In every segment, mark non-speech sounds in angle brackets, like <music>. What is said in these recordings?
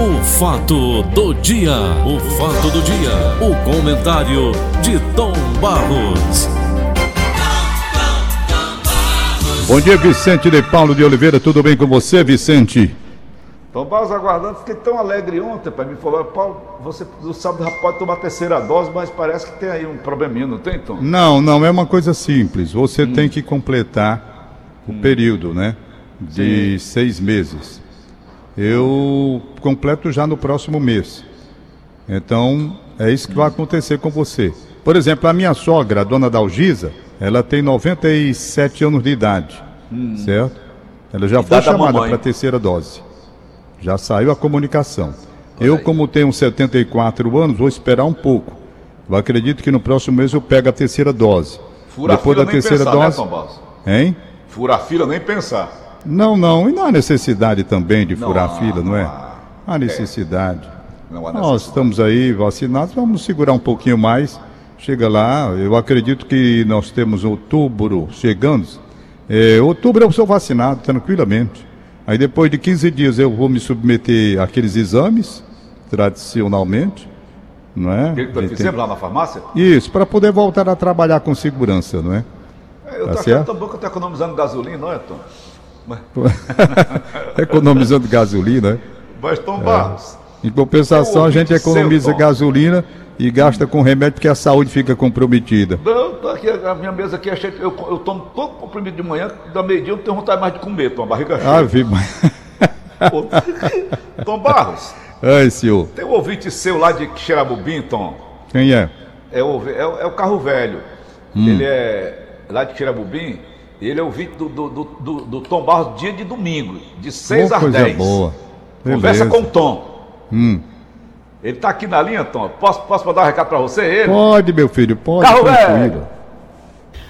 O fato do dia, o fato do dia, o comentário de Tom Barros. Bom dia, Vicente de Paulo de Oliveira, tudo bem com você, Vicente? Tom Barros aguardando, fiquei tão alegre ontem, para me falar, Paulo, você no sábado já pode tomar a terceira dose, mas parece que tem aí um probleminha, não tem, Tom? Não, não, é uma coisa simples. Você hum. tem que completar o hum. período, né? De Sim. seis meses. Eu completo já no próximo mês. Então, é isso que vai acontecer com você. Por exemplo, a minha sogra, a dona Dalgisa, ela tem 97 anos de idade, hum. certo? Ela já foi chamada para a terceira dose. Já saiu a comunicação. Eu, como tenho 74 anos, vou esperar um pouco. Eu acredito que no próximo mês eu pego a terceira dose. Fura Depois da terceira pensar, né, dose. Né, hein? Fura fila nem pensar. Não, não. E não há necessidade também de não, furar a fila, não, é? Há, há necessidade. É. Não há necessidade. Nós estamos aí vacinados, vamos segurar um pouquinho mais. Chega lá, eu acredito que nós temos outubro chegando. É, outubro eu sou vacinado tranquilamente. Aí depois de 15 dias eu vou me submeter àqueles exames, tradicionalmente. Não é? Que ele tem... lá na farmácia? Isso, para poder voltar a trabalhar com segurança, não é? é eu tá achando tão bom que eu estou economizando gasolina, não é, Tom? <laughs> Economizando gasolina, né? Mas, Tom Barros. É. Em compensação, a gente economiza seu, gasolina e gasta com remédio porque a saúde fica comprometida. Não, tá aqui, a minha mesa aqui é cheia. Eu, eu tomo todo comprimido de manhã, da meio-dia eu não tenho vontade mais de comer, tô barriga cheia. Ah, vi, mas. <laughs> Tom Barros. Ai, senhor. Tem um ouvinte seu lá de Xerabubim, Tom. Quem é? É o, é, é o carro velho. Hum. Ele é lá de Xerabubim. Ele é ouvinte do, do, do, do, do Tom Barros dia de domingo, de 6 às 10. boa. Conversa com o Tom. Hum. Ele está aqui na linha, Tom. Posso, posso mandar um recado para você? Ele? Pode, meu filho, pode. Carro velho.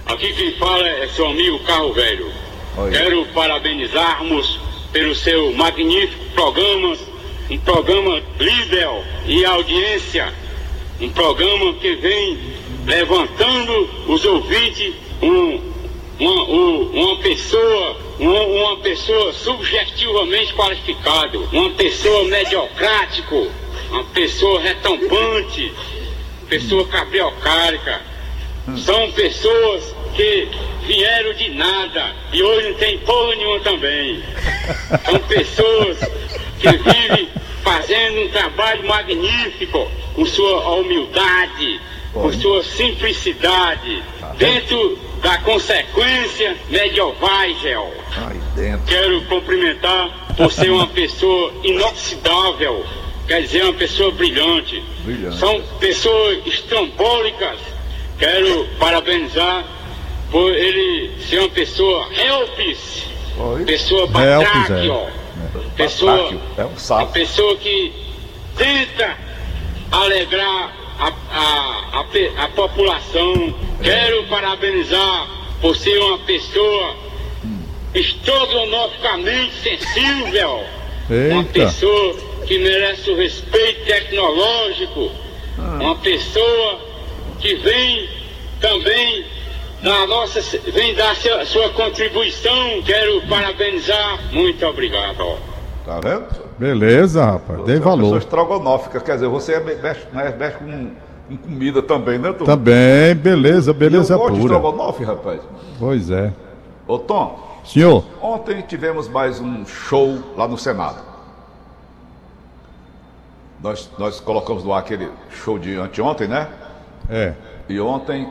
Aqui quem fala é seu amigo Carro Velho. Oi. Quero parabenizarmos pelo seu magnífico programa, um programa líder e audiência, um programa que vem levantando os ouvintes, um, uma, uma pessoa, uma, uma pessoa subjetivamente qualificada, uma pessoa mediocrático, uma pessoa retampante, pessoa cabriocárica. São pessoas que vieram de nada e hoje não tem porra nenhuma também. São pessoas que vivem fazendo um trabalho magnífico com sua humildade, com sua simplicidade, dentro da consequência medieval. Quero cumprimentar por ser uma pessoa inoxidável quer dizer uma pessoa brilhante. brilhante. São pessoas estrambólicas. Quero parabenizar por ele ser uma pessoa helpis, Oi? pessoa batráquio, é. pessoa, é um uma pessoa que tenta alegrar a, a, a, a população. Quero parabenizar por ser uma pessoa estrogonoficamente sensível, Eita. uma pessoa que merece o respeito tecnológico, ah. uma pessoa que vem também na nossa, vem dar sua, sua contribuição. Quero parabenizar. Muito obrigado. Tá vendo? Beleza, rapaz. Dei valor. Pessoa estrogonófica, quer dizer, você é mexe, né, mexe com, com, comida também, né, Tom? Também, beleza, beleza e eu pura. de estrogonofe, rapaz. Pois é. Ô, Tom. Senhor. Ontem tivemos mais um show lá no Senado. Nós, nós colocamos no ar aquele show de anteontem, né? É. E ontem,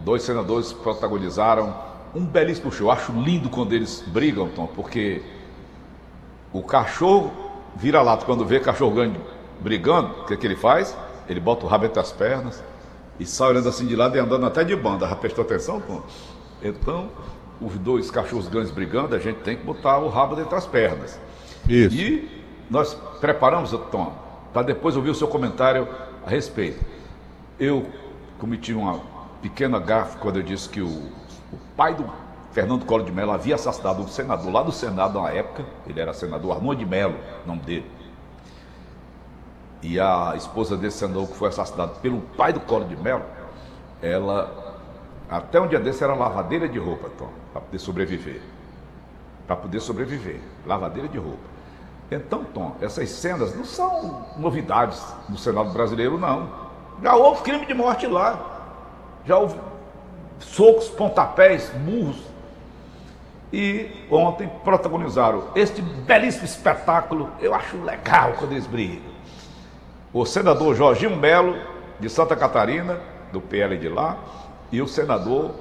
dois senadores protagonizaram um belíssimo show. Eu acho lindo quando eles brigam, Tom, porque o cachorro vira lata quando vê cachorro grande brigando, o que, é que ele faz? Ele bota o rabo entre as pernas e sai olhando assim de lado e andando até de banda. Já prestou atenção, Tom? Então, os dois cachorros grandes brigando, a gente tem que botar o rabo entre as pernas. Isso. E nós preparamos, Tom, para depois ouvir o seu comentário a respeito. Eu cometi uma pequena gafe quando eu disse que o, o pai do Fernando Collor de Mello havia assassinado um senador lá no Senado na época, ele era senador Armando de Mello, nome dele. E a esposa desse senador que foi assassinado pelo pai do Collor de Mello, ela, até um dia desse, era lavadeira de roupa, Tom, para poder sobreviver. Para poder sobreviver, lavadeira de roupa. Então, Tom, essas cenas não são novidades no Senado brasileiro, não. Já houve crime de morte lá. Já houve socos, pontapés, burros. E ontem protagonizaram este belíssimo espetáculo. Eu acho legal quando eles brigam. O senador Jorginho Melo, de Santa Catarina, do PL de lá, e o senador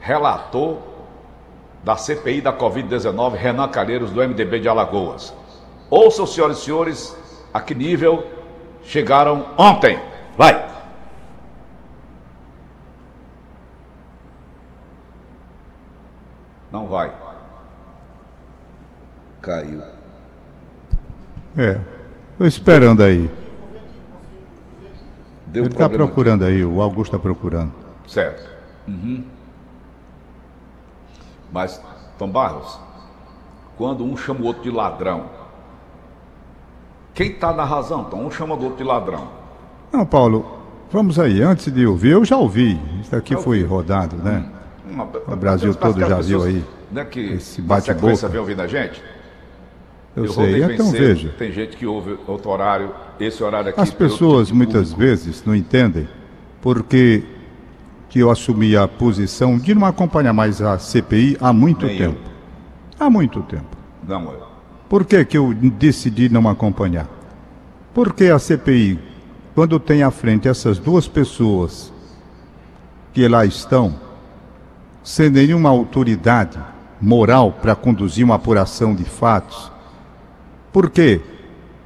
relator da CPI da Covid-19, Renan Calheiros, do MDB de Alagoas. Ouçam, senhoras e senhores, a que nível chegaram ontem. Vai! Não vai. Caiu. É. Estou esperando aí. Deu Ele está procurando aí, o Augusto está procurando. Certo. Uhum. Mas, Tom Barros, quando um chama o outro de ladrão, quem está na razão, Tom? Um chama o outro de ladrão. Não, Paulo, vamos aí. Antes de ouvir, eu já ouvi. Isso aqui foi rodado, né? Uma- O Brasil todo já viu aí Né, que esse bate-boca. vem ouvindo a gente. Eu, voltei sei. Então cedo, veja. Tem gente que ouve outro horário, esse horário aqui. As pessoas tipo de muitas público. vezes não entendem porque que eu assumi a posição de não acompanhar mais a CPI há muito Nem eu. tempo. Há muito tempo. Não, é. Por que, que eu decidi não acompanhar? Porque a CPI, quando tem à frente essas duas pessoas que lá estão, sem nenhuma autoridade moral para conduzir uma apuração de fatos, por quê?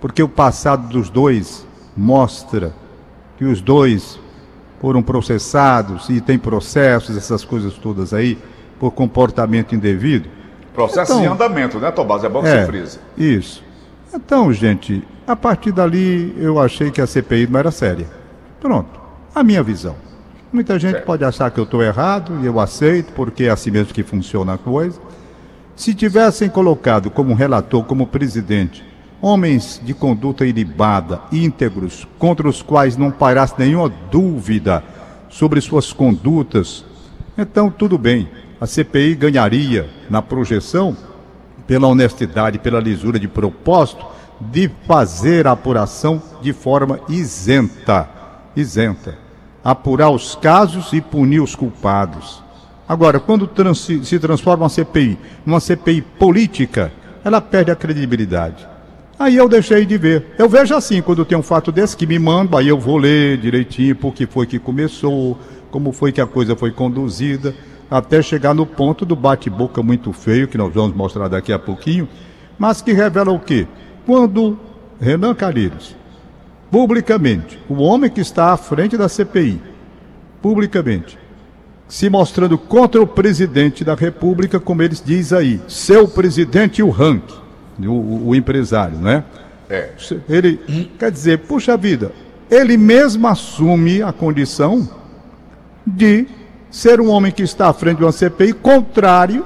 Porque o passado dos dois mostra que os dois foram processados e tem processos, essas coisas todas aí, por comportamento indevido. Processo Então- em andamento, né, Tomás? É bom que É, você frisa. isso. Então, gente, a partir dali eu achei que a CPI não era séria. Pronto, a minha visão. Muita gente Certo. pode achar que eu estou errado e eu aceito, porque é assim mesmo que funciona a coisa. Se tivessem colocado como relator, como presidente, homens de conduta ilibada, íntegros, contra os quais não pairasse nenhuma dúvida sobre suas condutas, então tudo bem. A CPI ganharia na projeção pela honestidade, pela lisura de propósito, de fazer a apuração de forma isenta. Isenta. Apurar os casos e punir os culpados. Agora, quando trans- se transforma uma CPI numa CPI política, ela perde a credibilidade. Aí eu deixei de ver. Eu vejo assim, quando tem um fato desse que me manda, aí eu vou ler direitinho por que foi que começou, como foi que a coisa foi conduzida, até chegar no ponto do bate-boca muito feio, que nós vamos mostrar daqui a pouquinho, mas que revela o quê? Quando Renan Calheiros, publicamente, o homem que está à frente da CPI, publicamente, se mostrando contra o presidente da República, como eles diz aí, seu presidente o rank, o, o- o empresário, né? É. Ele quer dizer, puxa vida, ele mesmo assume a condição de ser um homem que está à frente de uma CPI contrário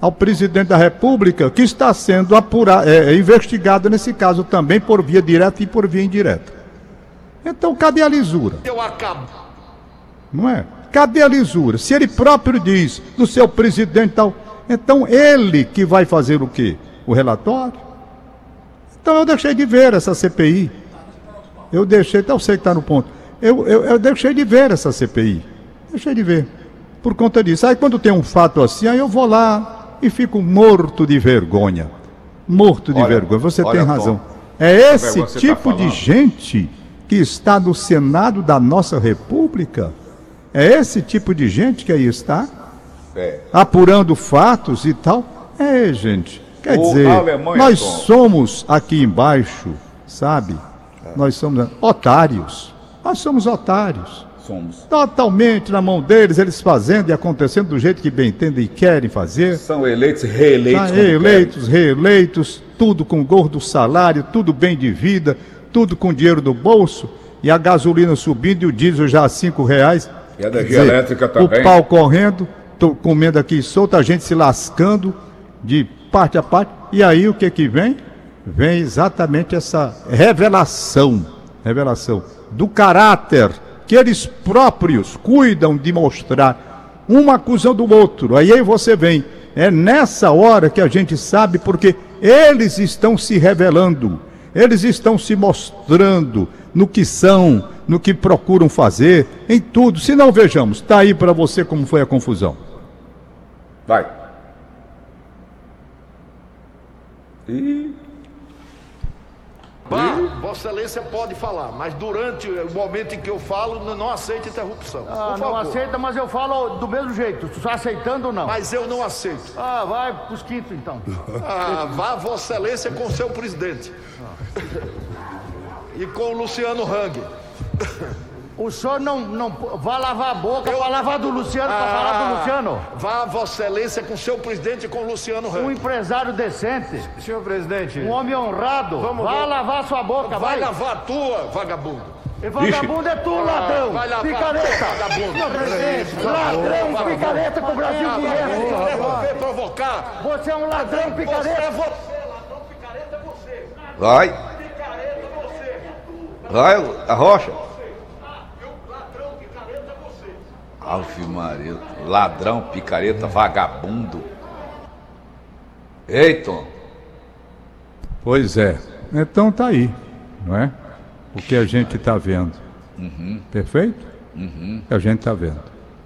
ao presidente da República, que está sendo apurado, é, investigado nesse caso também por via direta e por via indireta. Então, cadê a lisura? Não é? Cadê a lisura? Se ele próprio diz do seu presidente tal, então ele que vai fazer o quê? O relatório? Então eu deixei de ver essa CPI. Eu deixei, então eu sei que está no ponto. Eu, eu, eu deixei de ver essa CPI. Deixei de ver. Por conta disso. Aí quando tem um fato assim, aí eu vou lá e fico morto de vergonha. Morto de Olha, vergonha. Você olha, tem Tom, razão. É esse você tipo tá de gente que está no Senado da nossa República. É esse tipo de gente que aí está, É. apurando fatos e tal. É, gente. Quer O dizer, Alemanha, nós Tom. somos aqui embaixo, sabe? Nós somos otários. Nós somos otários. Somos. Totalmente na mão deles, eles fazendo e acontecendo do jeito que bem entendem e querem fazer. São eleitos, reeleitos. Tá, quando eleitos, reeleitos, tudo com gordo salário, tudo bem de vida, tudo com dinheiro do bolso, e a gasolina subindo e o diesel já a cinco reais. E a energia Quer elétrica também. O pau correndo, tô comendo aqui solto, a gente se lascando de parte a parte. E aí o que que vem? Vem exatamente essa revelação, revelação do caráter que eles próprios cuidam de mostrar, um acusando o outro. Aí aí você vem. É nessa hora que a gente sabe, porque eles estão se revelando, eles estão se mostrando no que são, no que procuram fazer, em tudo. Se não, vejamos, está aí para você como foi a confusão. Vai. E Vossa Excelência pode falar, mas durante o momento em que eu falo, não, não aceita interrupção. Ah, não aceita, mas eu falo do mesmo jeito. Tu está aceitando ou não? Mas eu não aceito. Ah, vai pros quintos então. <laughs> Ah, vá, Vossa Excelência, com seu presidente. E com o Luciano Hang. O senhor não, não vai lavar a boca para lavar do Luciano, para falar do Luciano. Vá, Vossa Excelência, com seu presidente e com o Luciano Hang. Um empresário decente, Senhor presidente, um homem honrado. Vamos, vai vamos. lavar sua boca, Vai vai. lavar a tua, vagabundo. E vagabundo é tu, ladrão. vai lavar, picareta. vagabundo. Ladrão, picareta que o Brasil quer provocar? Você é um ladrão, Você é picareta. você, ladrão picareta é você. vai, Picareta é você. vai, a rocha. Ladrão picareta é você. Ave Maria, ladrão, picareta, vagabundo. Eita, Pois é. Então tá aí, não é? O que a gente está vendo. Perfeito? O que a gente está vendo.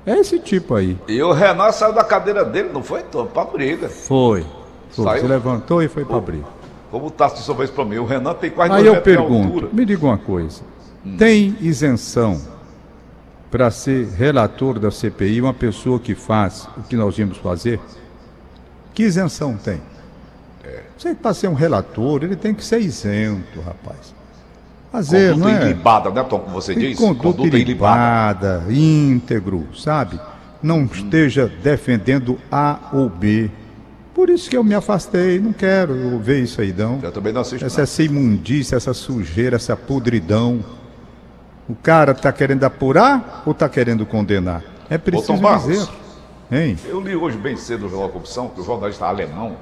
É esse tipo aí. e o Renan saiu da cadeira dele, não foi, Tom? Pra briga. Foi. Foi. Saiu? Se levantou e foi para abrir. Como o Tasso disse uma vez pra mim, o Renan tem quase Aí eu pergunto, me diga uma coisa. Tem isenção para ser relator da CPI uma pessoa que faz o que nós vimos fazer? Que isenção tem? Você para ser um relator, ele tem que ser isento, rapaz. Fazer, Conduta não é? ilibada, né, Tom? Como você Tem diz? conduta ilibada, íntegro, sabe? Não esteja defendendo A ou B. Por isso que eu me afastei, não quero ver isso aí, não. Eu também não assisto. Essa, não. essa imundícia, essa sujeira, essa podridão. O cara está querendo apurar ou está querendo condenar? É preciso Barros. dizer. Hein? Eu li hoje bem cedo no Jornal Corrupção que o jornalista alemão,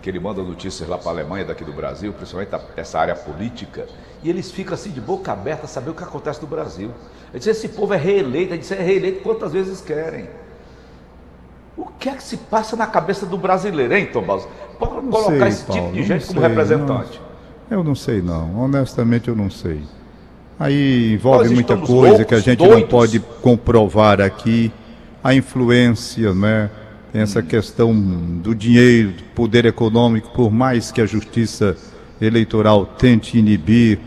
que ele manda notícias lá para a Alemanha, daqui do Brasil, principalmente essa área política, e eles ficam assim de boca aberta a saber o que acontece no Brasil. Ele diz, esse povo é reeleito, ele diz, é reeleito quantas vezes querem. O que é que se passa na cabeça do brasileiro, hein, Tom Barros? Pode Não colocar sei, esse Paulo, tipo de gente como sei, representante. não. Eu não sei, não. Honestamente, eu não sei. Aí envolve Nós muita coisa loucos, que a gente não doidos. pode comprovar aqui. A influência, né? Tem essa questão do dinheiro, do poder econômico, por mais que a justiça eleitoral tente inibir,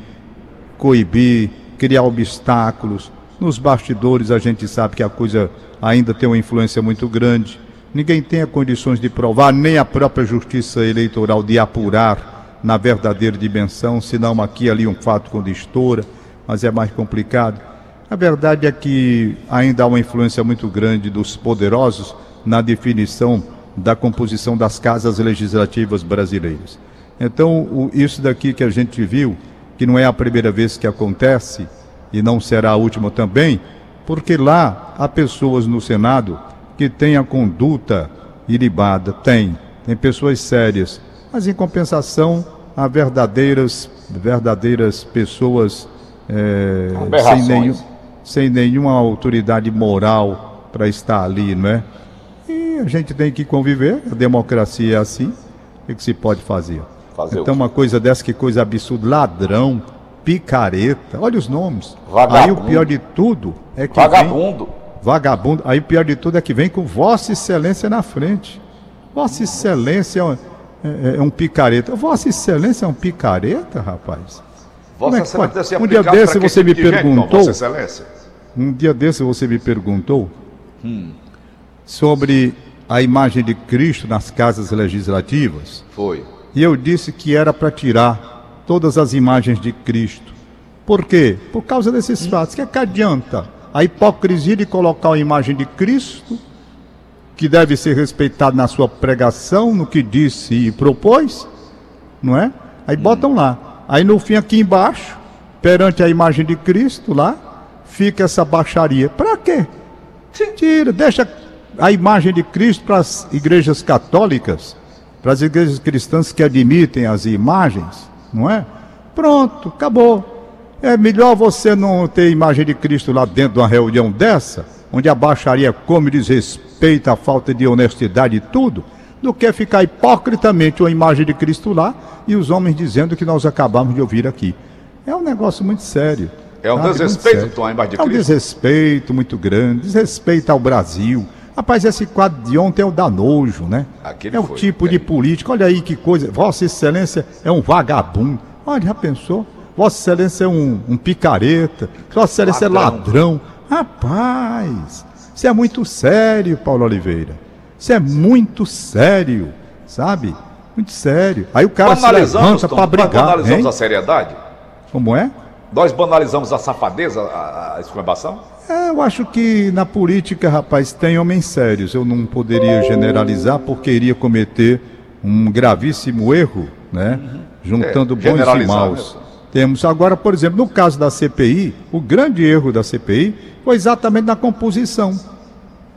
coibir, criar obstáculos. Nos bastidores a gente sabe que a coisa ainda tem uma influência muito grande. Ninguém tem condições de provar, nem a própria justiça eleitoral de apurar na verdadeira dimensão, senão aqui ali um fato quando estoura, mas é mais complicado. A verdade é que ainda há uma influência muito grande dos poderosos na definição da composição das casas legislativas brasileiras. Então, isso daqui que a gente viu, que não é a primeira vez que acontece, e não será a última também, porque lá há pessoas no Senado que têm a conduta ilibada, tem, tem pessoas sérias, mas em compensação há verdadeiras, verdadeiras pessoas eh, sem, nenhum, sem nenhuma autoridade moral para estar ali, não é? E a gente tem que conviver, a democracia é assim, o que, se pode fazer? Fazer então, uma coisa dessa, que coisa absurda, ladrão, picareta, olha os nomes. Vagabundo. Aí o pior de tudo é que vem, Vagabundo. vagabundo, aí o pior de tudo é que vem com Vossa Excelência na frente. Vossa Excelência é um, é- é um picareta. Vossa Excelência é um picareta, rapaz? É Vossa que Excelência pode? deve ser Um dia desse você me Tom, perguntou- Vossa Excelência. Um dia desse você me perguntou sobre a imagem de Cristo nas casas legislativas. Foi. E eu disse que era para tirar todas as imagens de Cristo. Por quê? Por causa desses fatos. Que, é que adianta a hipocrisia de colocar a imagem de Cristo, que deve ser respeitado na sua pregação, no que disse e propôs, não é? Aí botam lá. Aí no fim, aqui embaixo, perante a imagem de Cristo lá, fica essa baixaria. Para quê? Tira, deixa a imagem de Cristo para as igrejas católicas, para as igrejas cristãs que admitem as imagens, não é? Pronto, acabou. É melhor você não ter imagem de Cristo lá dentro de uma reunião dessa, onde a baixaria come desrespeita, a falta de honestidade e tudo, do que ficar hipocritamente uma imagem de Cristo lá e os homens dizendo que nós acabamos de ouvir aqui. É um negócio muito sério. É um sabe? desrespeito, Tom, a imagem de É um Cristo. desrespeito muito grande, desrespeito ao Brasil. Rapaz, esse quadro de ontem é o da nojo, né? Aquele é o foi, tipo é. de político. Olha aí que coisa. Vossa Excelência é um vagabundo. Olha, já pensou? Vossa Excelência é um, um picareta. Vossa Excelência Ladrão. é ladrão. Rapaz, isso é muito sério, Paulo Oliveira. Isso é muito sério, sabe? Muito sério. Aí o cara se levanta Tom, pra nós brigar. banalizamos hein? a seriedade? Como é? Nós banalizamos a safadeza, a, a exclamação? É, eu acho que na política, rapaz, tem homens sérios. Eu não poderia generalizar porque iria cometer um gravíssimo erro, né? Juntando É, bons e maus. né? Temos agora, por exemplo, no caso da CPI, o grande erro da CPI foi exatamente na composição.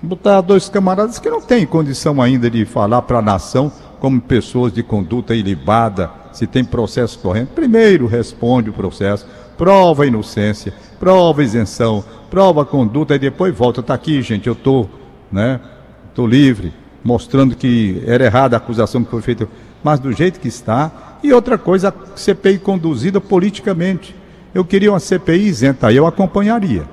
Botar dois camaradas que não têm condição ainda de falar para a nação como pessoas de conduta ilibada, se tem processo correndo. Primeiro responde o processo, prova inocência, prova isenção, prova conduta e depois volta. Está aqui, gente, eu estou né, tô livre, mostrando que era errada a acusação que foi feita, mas do jeito que está. E outra coisa, a CPI conduzida politicamente. Eu queria uma CPI isenta, eu acompanharia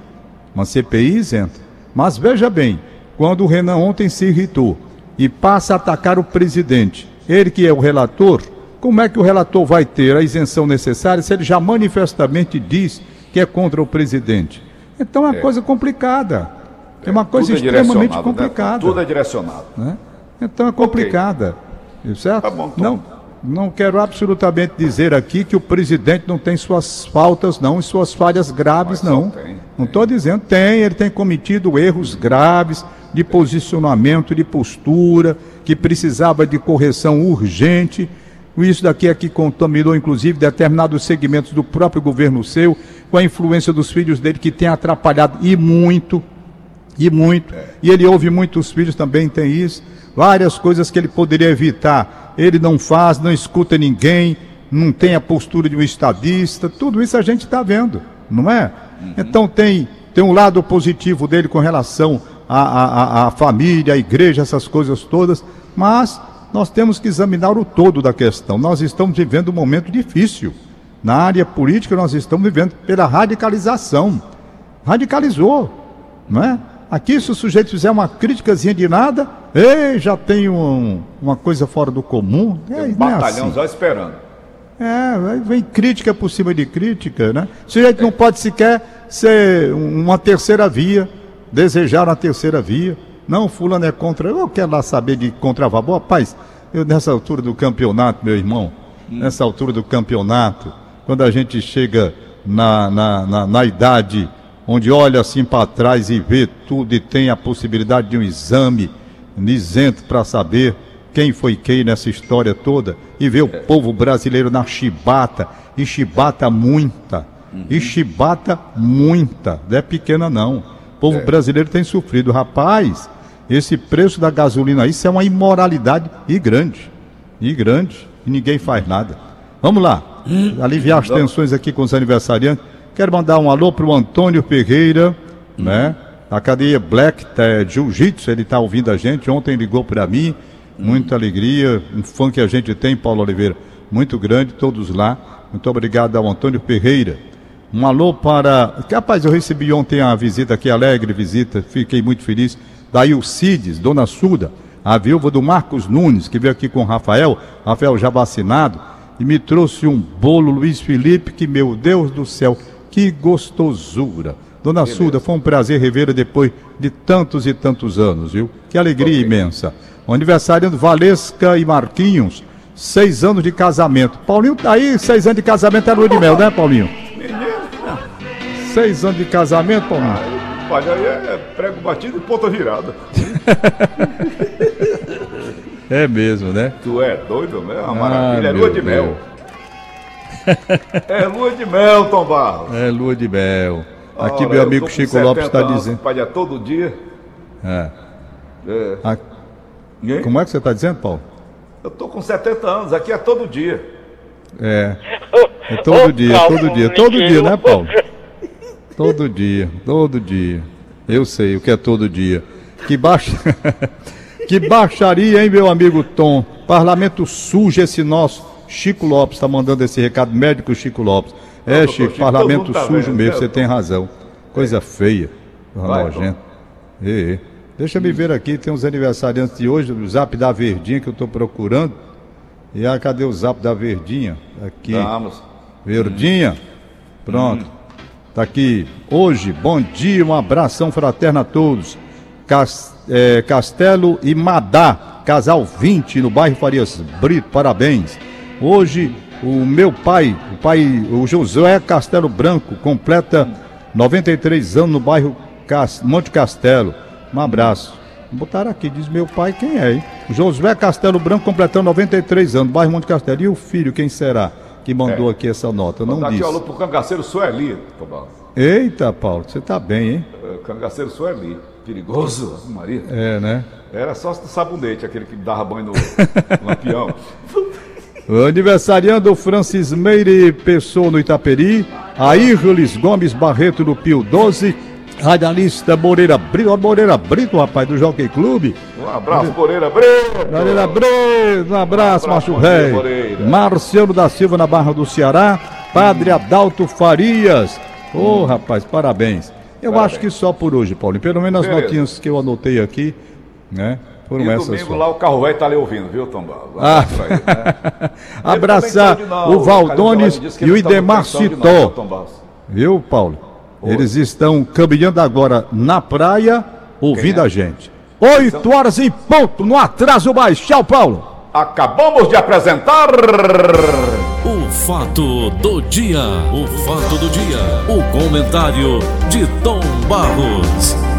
uma CPI isenta. Mas veja bem, quando o Renan ontem se irritou e passa a atacar o presidente, ele que é o relator, como é que o relator vai ter a isenção necessária se ele já manifestamente diz que é contra o presidente? Então é uma coisa complicada. É uma coisa Tudo é extremamente né? complicada. Tudo é direcionado. né? Então é complicada. Certo? Tá bom, não, não quero absolutamente dizer aqui que o presidente não tem suas faltas, não, e suas falhas graves, Mas não. Não estou dizendo, tem, ele tem cometido erros graves de posicionamento, de postura, que precisava de correção urgente. Isso daqui é que contaminou, inclusive, determinados segmentos do próprio governo seu, com a influência dos filhos dele, que tem atrapalhado e muito e muito. E ele ouve muitos filhos também, tem isso. Várias coisas que ele poderia evitar. Ele não faz, não escuta ninguém, não tem a postura de um estadista. Tudo isso a gente está vendo, não é? Então tem, tem um lado positivo dele com relação à, à, à família, à igreja, essas coisas todas. Mas nós temos que examinar o todo da questão. Nós estamos vivendo um momento difícil. Na área política, nós estamos vivendo pela radicalização. Radicalizou, não é? Aqui, se o sujeito fizer uma críticazinha de nada, ei, já tem um- uma coisa fora do comum. É, um é batalhão assim. já esperando. É, vem crítica por cima de crítica, né? O sujeito não pode sequer ser uma terceira via, desejar uma terceira via. Não, fulano é contra. Eu quero lá saber de contravabor. Rapaz, eu nessa altura do campeonato, meu irmão, nessa altura do campeonato, quando a gente chega na, na, na, na idade onde olha assim para trás e vê tudo e tem a possibilidade de um exame isento para saber quem foi quem nessa história toda e ver o povo brasileiro na chibata, e chibata muita, e chibata muita, não é pequena não. O povo brasileiro tem sofrido. Rapaz, esse preço da gasolina, isso é uma imoralidade e grande, e grande, e ninguém faz nada. Vamos lá, aliviar as tensões aqui com os aniversariantes. Quero mandar um alô para o Antônio Ferreira, né? Da cadeia Black é, Jiu-Jitsu, ele está ouvindo a gente. Ontem ligou para mim, muita alegria. Um fã que a gente tem, Paulo Oliveira, muito grande, todos lá. Muito obrigado ao Antônio Ferreira. Um alô para. Rapaz, eu recebi ontem a visita aqui, alegre visita, fiquei muito feliz. Da Ilcides, Dona Suda, a viúva do Marcos Nunes, que veio aqui com o Rafael, Rafael já vacinado, e me trouxe um bolo Luiz Felipe, que, meu Deus do céu, que gostosura. Dona Suda, foi um prazer revê-la depois de tantos e tantos anos, viu? Que alegria imensa. O aniversário do Valesca e Marquinhos, seis anos de casamento. Paulinho tá aí, seis anos de casamento é lua de mel, né, Paulinho? Seis anos de casamento, Paulinho. Olha, aí é prego batido e ponta virada. É mesmo, né? Tu é doido, né? Uma Ah, maravilha. É lua de mel. <laughs> é lua de mel, Tom Barros. É lua de mel. Aqui Ora, meu eu amigo Chico Lopes 70 está dizendo. Pai, é todo dia. É. É. A-? Como é que você está dizendo, Paulo? Eu tô com 70 anos, aqui é todo dia. É. É todo dia, todo dia, todo dia, né, Paulo? <laughs> Todo dia, todo dia. Eu sei o que é todo dia. Que baixa. <laughs> Que baixaria, hein, meu amigo Tom? Parlamento sujo esse nosso. Chico Lopes está mandando esse recado, médico Chico Lopes. É, doutor Chico, Chico, parlamento tá sujo mesmo, né, você tem razão. Coisa feia. Vai, Nojento. É, é. Deixa me ver aqui, tem uns aniversariantes de hoje, o zap da Verdinha que eu estou procurando. E ah, cadê o zap da Verdinha? Aqui. Vamos. Verdinha. Pronto. Tá aqui. Hoje, bom dia, um abração fraterno a todos. É, Castelo e Madá, casal 20, no bairro Farias Brito, parabéns. Hoje, o meu pai, o pai, o Josué Castelo Branco, completa 93 anos no bairro Monte Castelo. Um abraço. Botaram aqui, diz meu pai quem é, hein? Josué Castelo Branco completando 93 anos, bairro Monte Castelo. E o filho, quem será que mandou aqui essa nota? Não Daqui disse. alô pro cangaceiro Sueli, Tomás. Eita, Paulo, você tá bem, hein? É, Cangaceiro Sueli. Perigoso, Maria. É, né? Era só do sabonete, aquele que dava banho no <laughs> lampião. O aniversariando Francis Meire Pessoa no Itaperi, Aírlis Gomes Barreto no Pio 12, Radialista Moreira Brito, Moreira Brito, rapaz, do Jockey Clube. Um abraço, Moreira Brito. Moreira Brito, um abraço, Um abraço, macho rei. Marciano da Silva na Barra do Ceará, Padre Adalto Farias. Ô, rapaz, parabéns. Eu Parabéns. acho que só por hoje, Paulo. Pelo menos as Beleza. notinhas que eu anotei aqui, né? Foram E essas domingo só. lá o carro velho tá ali ouvindo, viu, Tombal? Ah. né? <laughs> Abraçar saiu de o Valdones e o tá Idemar Citó. viu, Paulo? Eles estão caminhando agora na praia, ouvindo é? a gente. Oito horas em ponto, no atraso mais. Tchau, Paulo. Acabamos de apresentar. O fato do dia, o fato do dia, o comentário de Tom Barros.